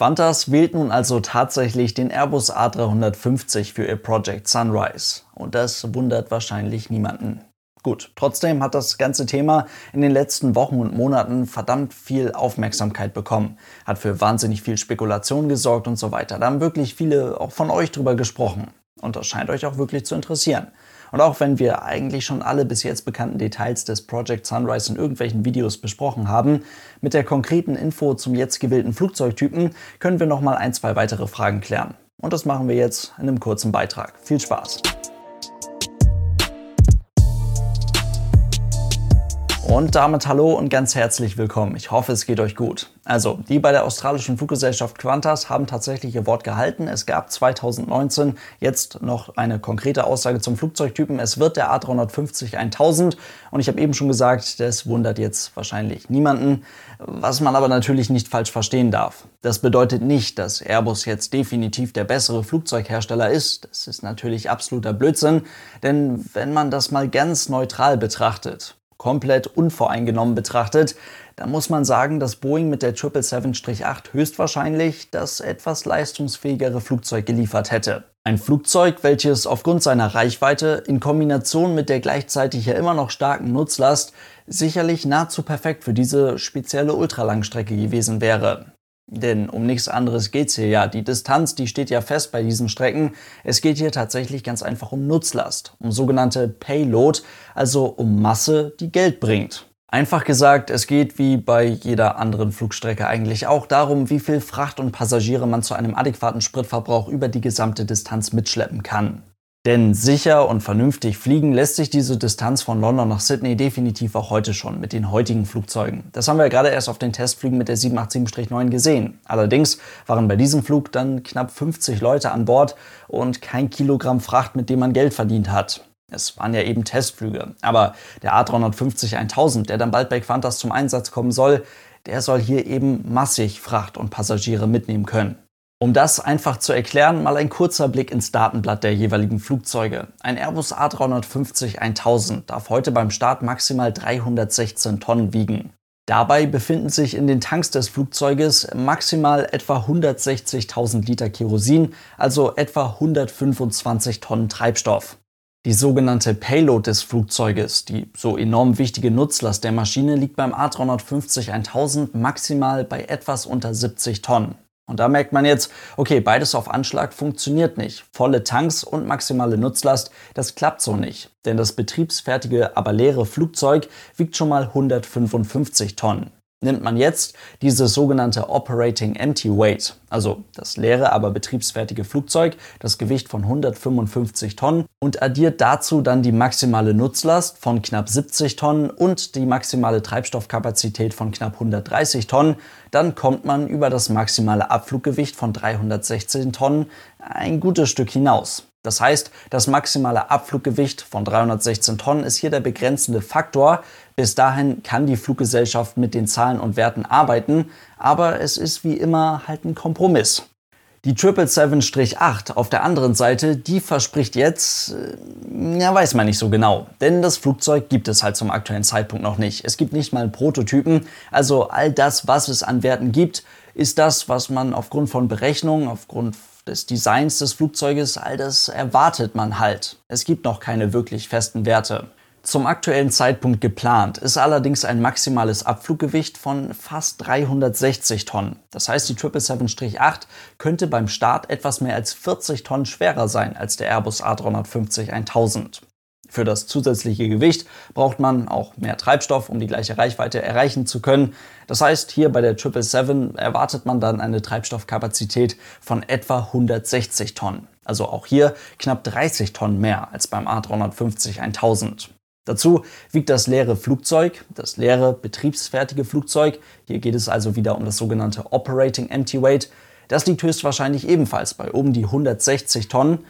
Qantas wählt nun also tatsächlich den Airbus A350 für ihr Project Sunrise. Und das wundert wahrscheinlich niemanden. Gut, trotzdem hat das ganze Thema in den letzten Wochen und Monaten verdammt viel Aufmerksamkeit bekommen, hat für wahnsinnig viel Spekulation gesorgt und so weiter. Da haben wirklich viele auch von euch drüber gesprochen. Und das scheint euch auch wirklich zu interessieren. Und auch wenn wir eigentlich schon alle bis jetzt bekannten Details des Project Sunrise in irgendwelchen Videos besprochen haben, mit der konkreten Info zum jetzt gewählten Flugzeugtypen können wir noch mal ein, zwei weitere Fragen klären. Und das machen wir jetzt in einem kurzen Beitrag. Viel Spaß! Und damit hallo und ganz herzlich willkommen. Ich hoffe, es geht euch gut. Also, die bei der australischen Fluggesellschaft Qantas haben tatsächlich ihr Wort gehalten. Es gab 2019 jetzt noch eine konkrete Aussage zum Flugzeugtypen. Es wird der A350-1000 und ich habe eben schon gesagt, das wundert jetzt wahrscheinlich niemanden. Was man aber natürlich nicht falsch verstehen darf. Das bedeutet nicht, dass Airbus jetzt definitiv der bessere Flugzeughersteller ist. Das ist natürlich absoluter Blödsinn, denn wenn man das mal ganz neutral betrachtet, komplett unvoreingenommen betrachtet, dann muss man sagen, dass Boeing mit der 777-8 höchstwahrscheinlich das etwas leistungsfähigere Flugzeug geliefert hätte. Ein Flugzeug, welches aufgrund seiner Reichweite in Kombination mit der gleichzeitig ja immer noch starken Nutzlast sicherlich nahezu perfekt für diese spezielle Ultralangstrecke gewesen wäre. Denn um nichts anderes geht's hier ja. Die Distanz, die steht ja fest bei diesen Strecken. Es geht hier tatsächlich ganz einfach um Nutzlast, um sogenannte Payload, also um Masse, die Geld bringt. Einfach gesagt, es geht wie bei jeder anderen Flugstrecke eigentlich auch darum, wie viel Fracht und Passagiere man zu einem adäquaten Spritverbrauch über die gesamte Distanz mitschleppen kann. Denn sicher und vernünftig fliegen lässt sich diese Distanz von London nach Sydney definitiv auch heute schon mit den heutigen Flugzeugen. Das haben wir gerade erst auf den Testflügen mit der 787-9 gesehen. Allerdings waren bei diesem Flug dann knapp 50 Leute an Bord und kein Kilogramm Fracht, mit dem man Geld verdient hat. Es waren ja eben Testflüge. Aber der A350-1000, der dann bald bei Qantas zum Einsatz kommen soll, der soll hier eben massig Fracht und Passagiere mitnehmen können. Um das einfach zu erklären, mal ein kurzer Blick ins Datenblatt der jeweiligen Flugzeuge. Ein Airbus A350-1000 darf heute beim Start maximal 316 Tonnen wiegen. Dabei befinden sich in den Tanks des Flugzeuges maximal etwa 160.000 Liter Kerosin, also etwa 125 Tonnen Treibstoff. Die sogenannte Payload des Flugzeuges, die so enorm wichtige Nutzlast der Maschine, liegt beim A350-1000 maximal bei etwas unter 70 Tonnen. Und da merkt man jetzt, okay, beides auf Anschlag funktioniert nicht. Volle Tanks und maximale Nutzlast, das klappt so nicht. Denn das betriebsfertige, aber leere Flugzeug wiegt schon mal 155 Tonnen. Nimmt man jetzt dieses sogenannte Operating Empty Weight, also das leere, aber betriebsfertige Flugzeug, das Gewicht von 155 Tonnen und addiert dazu dann die maximale Nutzlast von knapp 70 Tonnen und die maximale Treibstoffkapazität von knapp 130 Tonnen, dann kommt man über das maximale Abfluggewicht von 316 Tonnen ein gutes Stück hinaus. Das heißt, das maximale Abfluggewicht von 316 Tonnen ist hier der begrenzende Faktor. Bis dahin kann die Fluggesellschaft mit den Zahlen und Werten arbeiten, aber es ist wie immer halt ein Kompromiss. Die 777-8 auf der anderen Seite, die verspricht jetzt, äh, ja, weiß man nicht so genau. Denn das Flugzeug gibt es halt zum aktuellen Zeitpunkt noch nicht. Es gibt nicht mal einen Prototypen. Also all das, was es an Werten gibt, ist das, was man aufgrund von Berechnungen, aufgrund des Designs des Flugzeuges, all das erwartet man halt. Es gibt noch keine wirklich festen Werte. Zum aktuellen Zeitpunkt geplant ist allerdings ein maximales Abfluggewicht von fast 360 Tonnen. Das heißt, die 777-8 könnte beim Start etwas mehr als 40 Tonnen schwerer sein als der Airbus A350-1000. Für das zusätzliche Gewicht braucht man auch mehr Treibstoff, um die gleiche Reichweite erreichen zu können. Das heißt, hier bei der 777 erwartet man dann eine Treibstoffkapazität von etwa 160 Tonnen. Also auch hier knapp 30 Tonnen mehr als beim A350-1000. Dazu wiegt das leere Flugzeug, das leere betriebsfertige Flugzeug, hier geht es also wieder um das sogenannte Operating Empty Weight, das liegt höchstwahrscheinlich ebenfalls bei um die 160 Tonnen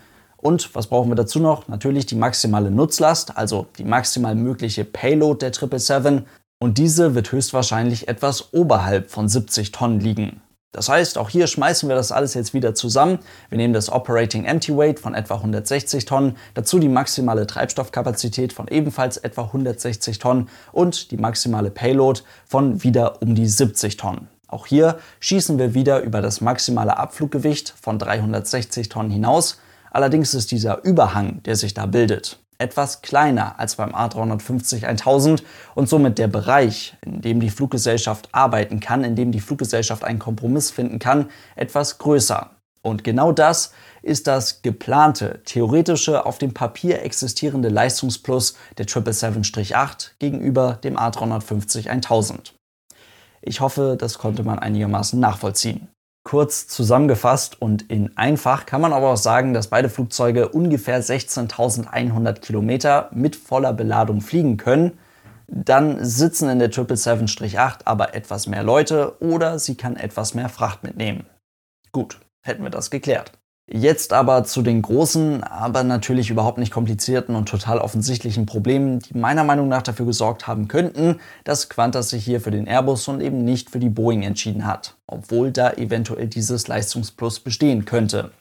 und was brauchen wir dazu noch? Natürlich die maximale Nutzlast, also die maximal mögliche Payload der 777. Und diese wird höchstwahrscheinlich etwas oberhalb von 70 Tonnen liegen. Das heißt, auch hier schmeißen wir das alles jetzt wieder zusammen. Wir nehmen das Operating Empty Weight von etwa 160 Tonnen, dazu die maximale Treibstoffkapazität von ebenfalls etwa 160 Tonnen und die maximale Payload von wieder um die 70 Tonnen. Auch hier schießen wir wieder über das maximale Abfluggewicht von 360 Tonnen hinaus, allerdings ist dieser Überhang, der sich da bildet, etwas kleiner als beim A350-1000 und somit der Bereich, in dem die Fluggesellschaft arbeiten kann, in dem die Fluggesellschaft einen Kompromiss finden kann, etwas größer. Und genau das ist das geplante, theoretische, auf dem Papier existierende Leistungsplus der 777-8 gegenüber dem A350-1000. Ich hoffe, das konnte man einigermaßen nachvollziehen. Kurz zusammengefasst und in einfach kann man aber auch sagen, dass beide Flugzeuge ungefähr 16.100 Kilometer mit voller Beladung fliegen können. Dann sitzen in der 777-8 aber etwas mehr Leute oder sie kann etwas mehr Fracht mitnehmen. Gut, hätten wir das geklärt. Jetzt aber zu den großen, aber natürlich überhaupt nicht komplizierten und total offensichtlichen Problemen, die meiner Meinung nach dafür gesorgt haben könnten, dass Qantas sich hier für den Airbus und eben nicht für die Boeing entschieden hat, obwohl da eventuell dieses Leistungsplus bestehen könnte.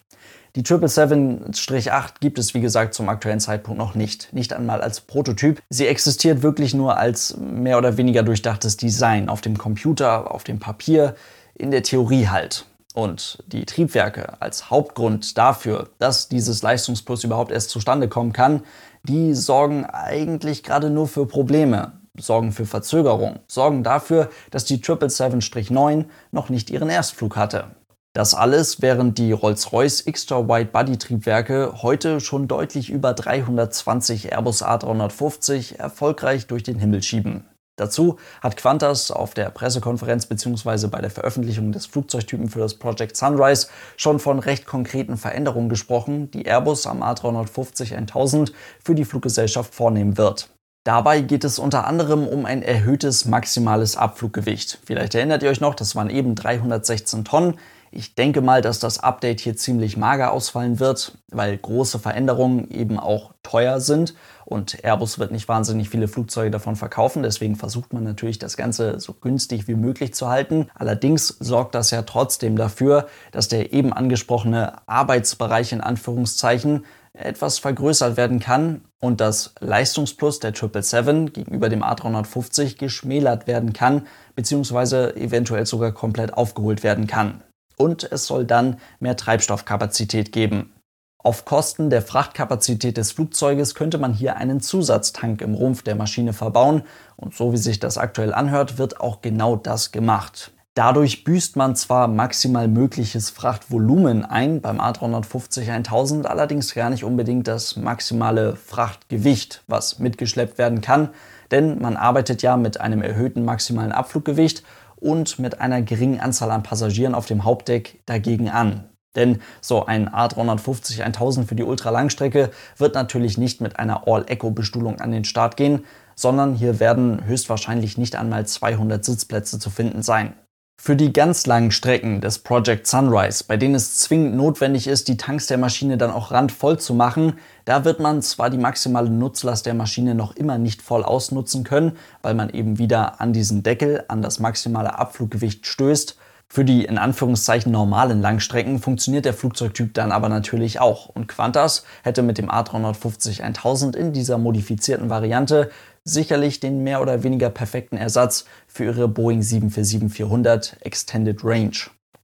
Die 777-8 gibt es wie gesagt zum aktuellen Zeitpunkt noch nicht, nicht einmal als Prototyp. Sie existiert wirklich nur als mehr oder weniger durchdachtes Design auf dem Computer, auf dem Papier, in der Theorie halt. Und die Triebwerke als Hauptgrund dafür, dass dieses Leistungsplus überhaupt erst zustande kommen kann, die sorgen eigentlich gerade nur für Probleme, sorgen für Verzögerung, sorgen dafür, dass die 777-9 noch nicht ihren Erstflug hatte. Das alles, während die Rolls-Royce Extra Wide Body Triebwerke heute schon deutlich über 320 Airbus A350 erfolgreich durch den Himmel schieben. Dazu hat Qantas auf der Pressekonferenz bzw. bei der Veröffentlichung des Flugzeugtypen für das Project Sunrise schon von recht konkreten Veränderungen gesprochen, die Airbus am A350-1000 für die Fluggesellschaft vornehmen wird. Dabei geht es unter anderem um ein erhöhtes maximales Abfluggewicht. Vielleicht erinnert ihr euch noch, das waren eben 316 Tonnen. Ich denke mal, dass das Update hier ziemlich mager ausfallen wird, weil große Veränderungen eben auch teuer sind und Airbus wird nicht wahnsinnig viele Flugzeuge davon verkaufen. Deswegen versucht man natürlich das Ganze so günstig wie möglich zu halten. Allerdings sorgt das ja trotzdem dafür, dass der eben angesprochene Arbeitsbereich in Anführungszeichen etwas vergrößert werden kann und das Leistungsplus der 777 gegenüber dem A350 geschmälert werden kann, beziehungsweise eventuell sogar komplett aufgeholt werden kann und es soll dann mehr Treibstoffkapazität geben. Auf Kosten der Frachtkapazität des Flugzeuges könnte man hier einen Zusatztank im Rumpf der Maschine verbauen und so wie sich das aktuell anhört, wird auch genau das gemacht. Dadurch büßt man zwar maximal mögliches Frachtvolumen ein beim A350-1000, allerdings gar nicht unbedingt das maximale Frachtgewicht, was mitgeschleppt werden kann, denn man arbeitet ja mit einem erhöhten maximalen Abfluggewicht und mit einer geringen Anzahl an Passagieren auf dem Hauptdeck dagegen an. Denn so ein A350-1000 für die Ultralangstrecke wird natürlich nicht mit einer All-Echo-Bestuhlung an den Start gehen, sondern hier werden höchstwahrscheinlich nicht einmal 200 Sitzplätze zu finden sein. Für die ganz langen Strecken des Project Sunrise, bei denen es zwingend notwendig ist, die Tanks der Maschine dann auch randvoll zu machen, da wird man zwar die maximale Nutzlast der Maschine noch immer nicht voll ausnutzen können, weil man eben wieder an diesen Deckel, an das maximale Abfluggewicht stößt. Für die in Anführungszeichen normalen Langstrecken funktioniert der Flugzeugtyp dann aber natürlich auch und Qantas hätte mit dem A350-1000 in dieser modifizierten Variante sicherlich den mehr oder weniger perfekten Ersatz für ihre Boeing 747-400 Extended Range.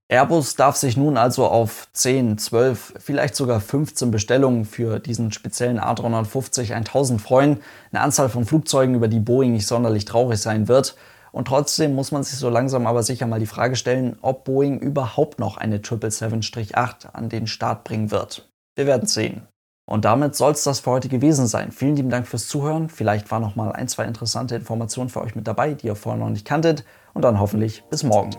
Airbus darf sich nun also auf 10, 12, vielleicht sogar 15 Bestellungen für diesen speziellen A350-1000 freuen. Eine Anzahl von Flugzeugen, über die Boeing nicht sonderlich traurig sein wird. Und trotzdem muss man sich so langsam aber sicher mal die Frage stellen, ob Boeing überhaupt noch eine 777-8 an den Start bringen wird. Wir werden sehen. Und damit soll es das für heute gewesen sein. Vielen lieben Dank fürs Zuhören. Vielleicht waren noch mal ein, zwei interessante Informationen für euch mit dabei, die ihr vorher noch nicht kanntet. Und dann hoffentlich bis morgen.